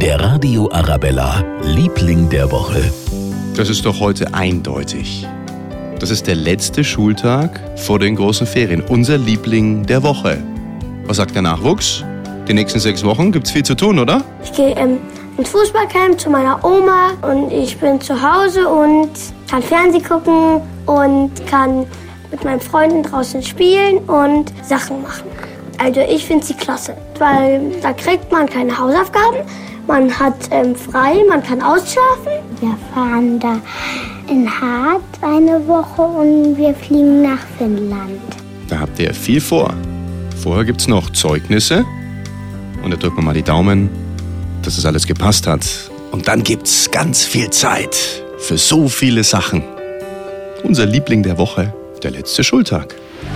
Der Radio Arabella, Liebling der Woche. Das ist doch heute eindeutig. Das ist der letzte Schultag vor den großen Ferien. Unser Liebling der Woche. Was sagt der Nachwuchs? Die nächsten sechs Wochen gibt's viel zu tun, oder? Ich gehe ähm, ins Fußballcamp zu meiner Oma und ich bin zu Hause und kann Fernsehen gucken und kann mit meinen Freunden draußen spielen und Sachen machen. Also ich finde sie klasse, weil da kriegt man keine Hausaufgaben, man hat ähm, frei, man kann ausschlafen. Wir fahren da in Hart eine Woche und wir fliegen nach Finnland. Da habt ihr viel vor. Vorher gibt's noch Zeugnisse. Und da drücken wir mal die Daumen, dass es alles gepasst hat. Und dann gibt's ganz viel Zeit für so viele Sachen. Unser Liebling der Woche, der letzte Schultag.